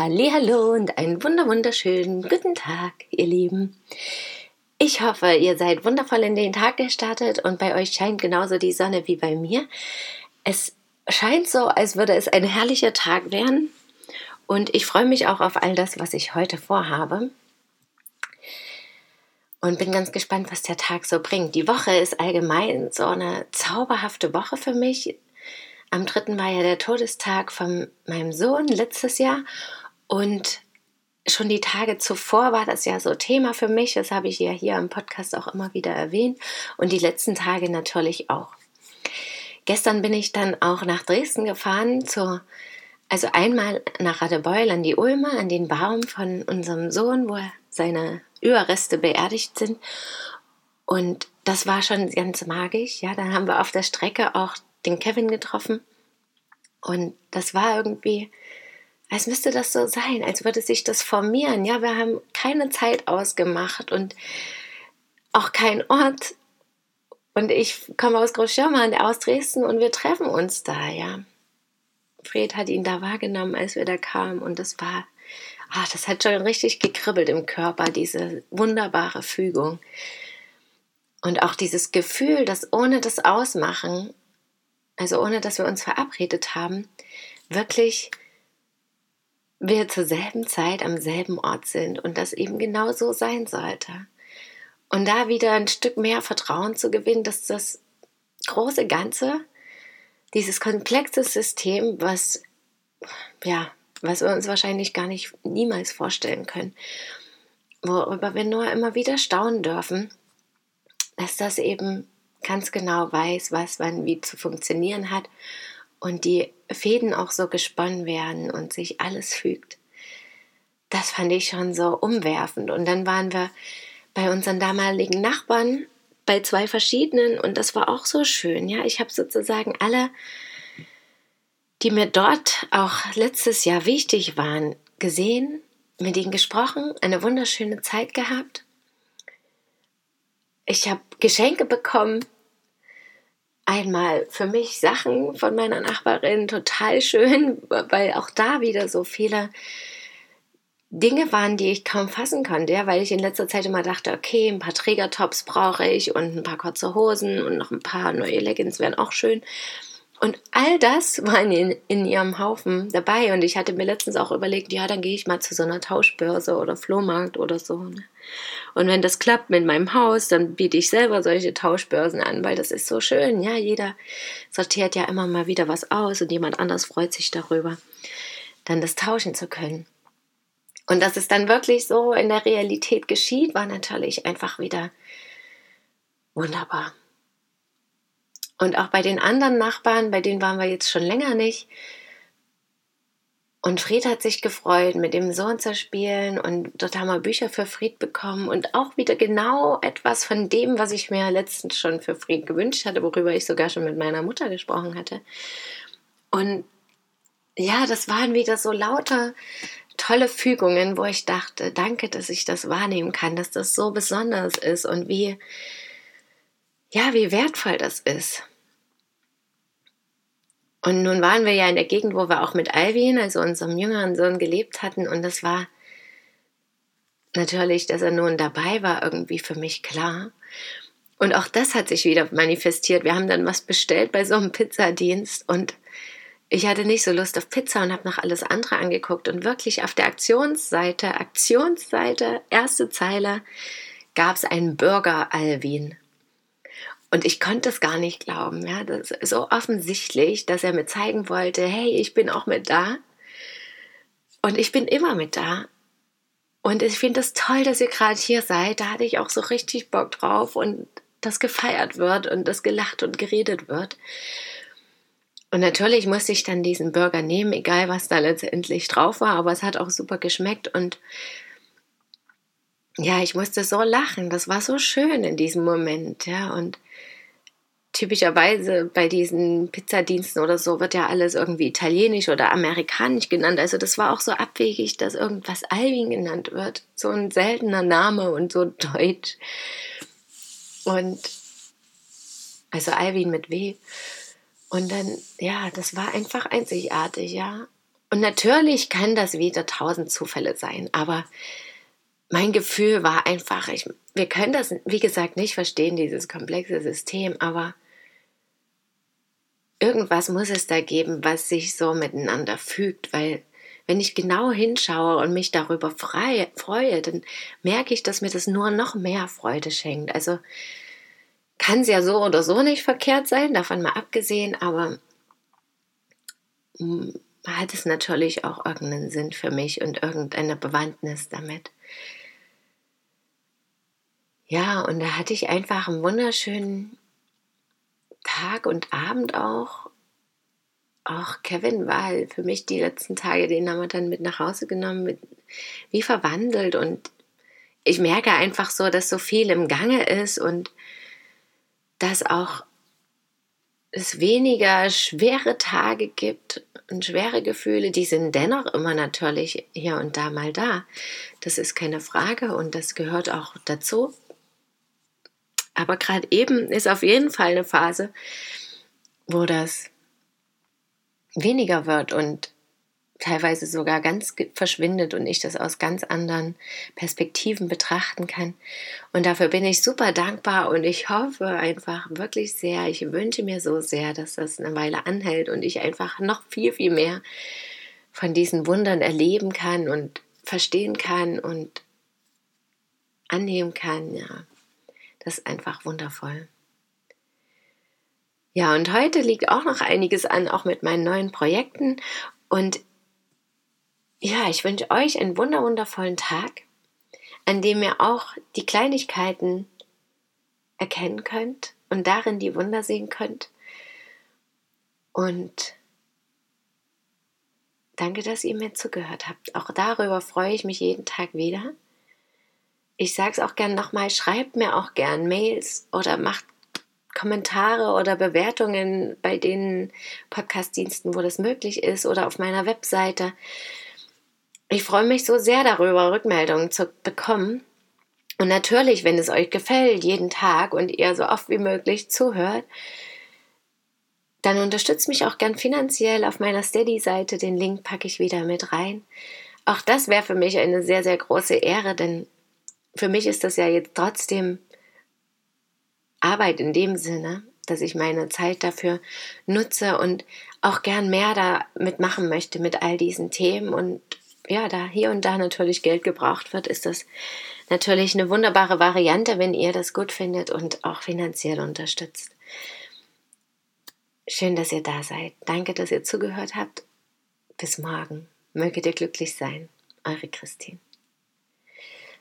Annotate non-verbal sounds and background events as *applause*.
Hallo und einen wunder wunderschönen guten Tag, ihr Lieben. Ich hoffe, ihr seid wundervoll in den Tag gestartet und bei euch scheint genauso die Sonne wie bei mir. Es scheint so, als würde es ein herrlicher Tag werden und ich freue mich auch auf all das, was ich heute vorhabe. Und bin ganz gespannt, was der Tag so bringt. Die Woche ist allgemein so eine zauberhafte Woche für mich. Am dritten war ja der Todestag von meinem Sohn letztes Jahr und schon die Tage zuvor war das ja so Thema für mich. Das habe ich ja hier im Podcast auch immer wieder erwähnt. Und die letzten Tage natürlich auch. Gestern bin ich dann auch nach Dresden gefahren, zu, also einmal nach Radebeul an die Ulme, an den Baum von unserem Sohn, wo seine Überreste beerdigt sind. Und das war schon ganz magisch. Ja, dann haben wir auf der Strecke auch den Kevin getroffen. Und das war irgendwie als müsste das so sein, als würde sich das formieren. Ja, wir haben keine Zeit ausgemacht und auch keinen Ort. Und ich komme aus Großschirmann, aus Dresden und wir treffen uns da, ja. Fred hat ihn da wahrgenommen, als wir da kamen und das war, ach, das hat schon richtig gekribbelt im Körper, diese wunderbare Fügung. Und auch dieses Gefühl, dass ohne das Ausmachen, also ohne dass wir uns verabredet haben, wirklich wir zur selben Zeit am selben Ort sind und das eben genau so sein sollte. Und da wieder ein Stück mehr Vertrauen zu gewinnen, dass das große Ganze, dieses komplexe System, was, ja, was wir uns wahrscheinlich gar nicht niemals vorstellen können, worüber wir nur immer wieder staunen dürfen, dass das eben ganz genau weiß, was wann wie zu funktionieren hat und die Fäden auch so gesponnen werden und sich alles fügt. Das fand ich schon so umwerfend. Und dann waren wir bei unseren damaligen Nachbarn bei zwei verschiedenen und das war auch so schön. Ja, ich habe sozusagen alle, die mir dort auch letztes Jahr wichtig waren, gesehen, mit ihnen gesprochen, eine wunderschöne Zeit gehabt. Ich habe Geschenke bekommen, einmal für mich Sachen von meiner Nachbarin total schön, *laughs* weil auch da wieder so viele Dinge waren, die ich kaum fassen konnte, ja, weil ich in letzter Zeit immer dachte, okay, ein paar Trägertops brauche ich und ein paar kurze Hosen und noch ein paar neue Leggings wären auch schön. Und all das war in, in ihrem Haufen dabei. Und ich hatte mir letztens auch überlegt, ja, dann gehe ich mal zu so einer Tauschbörse oder Flohmarkt oder so. Ne? Und wenn das klappt mit meinem Haus, dann biete ich selber solche Tauschbörsen an, weil das ist so schön. Ja, jeder sortiert ja immer mal wieder was aus und jemand anders freut sich darüber, dann das tauschen zu können. Und dass es dann wirklich so in der Realität geschieht, war natürlich einfach wieder wunderbar. Und auch bei den anderen Nachbarn, bei denen waren wir jetzt schon länger nicht. Und Fried hat sich gefreut, mit dem Sohn zu spielen. Und dort haben wir Bücher für Fried bekommen. Und auch wieder genau etwas von dem, was ich mir letztens schon für Fried gewünscht hatte, worüber ich sogar schon mit meiner Mutter gesprochen hatte. Und ja, das waren wieder so lauter tolle Fügungen, wo ich dachte, danke, dass ich das wahrnehmen kann, dass das so besonders ist und wie, ja, wie wertvoll das ist. Und nun waren wir ja in der Gegend, wo wir auch mit Alvin, also unserem jüngeren Sohn, gelebt hatten. Und das war natürlich, dass er nun dabei war, irgendwie für mich klar. Und auch das hat sich wieder manifestiert. Wir haben dann was bestellt bei so einem Pizzadienst und ich hatte nicht so Lust auf Pizza und habe noch alles andere angeguckt. Und wirklich auf der Aktionsseite, Aktionsseite, erste Zeile, gab es einen Burger Alvin. Und ich konnte es gar nicht glauben. Ja, das ist so offensichtlich, dass er mir zeigen wollte, hey, ich bin auch mit da. Und ich bin immer mit da. Und ich finde es das toll, dass ihr gerade hier seid. Da hatte ich auch so richtig Bock drauf und das gefeiert wird und das gelacht und geredet wird. Und natürlich musste ich dann diesen Burger nehmen, egal was da letztendlich drauf war, aber es hat auch super geschmeckt und ja, ich musste so lachen. Das war so schön in diesem Moment, ja. Und typischerweise bei diesen Pizzadiensten oder so wird ja alles irgendwie italienisch oder amerikanisch genannt. Also das war auch so abwegig, dass irgendwas Alvin genannt wird. So ein seltener Name und so deutsch. Und also Alvin mit W. Und dann, ja, das war einfach einzigartig, ja. Und natürlich kann das wieder tausend Zufälle sein, aber mein Gefühl war einfach, ich, wir können das, wie gesagt, nicht verstehen, dieses komplexe System, aber irgendwas muss es da geben, was sich so miteinander fügt, weil wenn ich genau hinschaue und mich darüber frei, freue, dann merke ich, dass mir das nur noch mehr Freude schenkt. Also kann es ja so oder so nicht verkehrt sein, davon mal abgesehen, aber hat es natürlich auch irgendeinen Sinn für mich und irgendeine Bewandtnis damit. Ja, und da hatte ich einfach einen wunderschönen Tag und Abend auch. Auch Kevin war für mich die letzten Tage, den haben wir dann mit nach Hause genommen, mit, wie verwandelt. Und ich merke einfach so, dass so viel im Gange ist und dass auch es weniger schwere Tage gibt und schwere Gefühle, die sind dennoch immer natürlich hier und da mal da. Das ist keine Frage und das gehört auch dazu. Aber gerade eben ist auf jeden Fall eine Phase, wo das weniger wird und teilweise sogar ganz verschwindet und ich das aus ganz anderen Perspektiven betrachten kann. Und dafür bin ich super dankbar und ich hoffe einfach wirklich sehr, ich wünsche mir so sehr, dass das eine Weile anhält und ich einfach noch viel, viel mehr von diesen Wundern erleben kann und verstehen kann und annehmen kann, ja. Ist einfach wundervoll. Ja, und heute liegt auch noch einiges an, auch mit meinen neuen Projekten. Und ja, ich wünsche euch einen wunderwundervollen Tag, an dem ihr auch die Kleinigkeiten erkennen könnt und darin die Wunder sehen könnt. Und danke, dass ihr mir zugehört habt. Auch darüber freue ich mich jeden Tag wieder ich sage es auch gern nochmal, schreibt mir auch gern Mails oder macht Kommentare oder Bewertungen bei den Podcast-Diensten, wo das möglich ist oder auf meiner Webseite. Ich freue mich so sehr darüber, Rückmeldungen zu bekommen. Und natürlich, wenn es euch gefällt, jeden Tag und ihr so oft wie möglich zuhört, dann unterstützt mich auch gern finanziell auf meiner Steady-Seite. Den Link packe ich wieder mit rein. Auch das wäre für mich eine sehr, sehr große Ehre, denn für mich ist das ja jetzt trotzdem Arbeit in dem Sinne, dass ich meine Zeit dafür nutze und auch gern mehr damit machen möchte mit all diesen Themen. Und ja, da hier und da natürlich Geld gebraucht wird, ist das natürlich eine wunderbare Variante, wenn ihr das gut findet und auch finanziell unterstützt. Schön, dass ihr da seid. Danke, dass ihr zugehört habt. Bis morgen. Möget ihr glücklich sein. Eure Christine.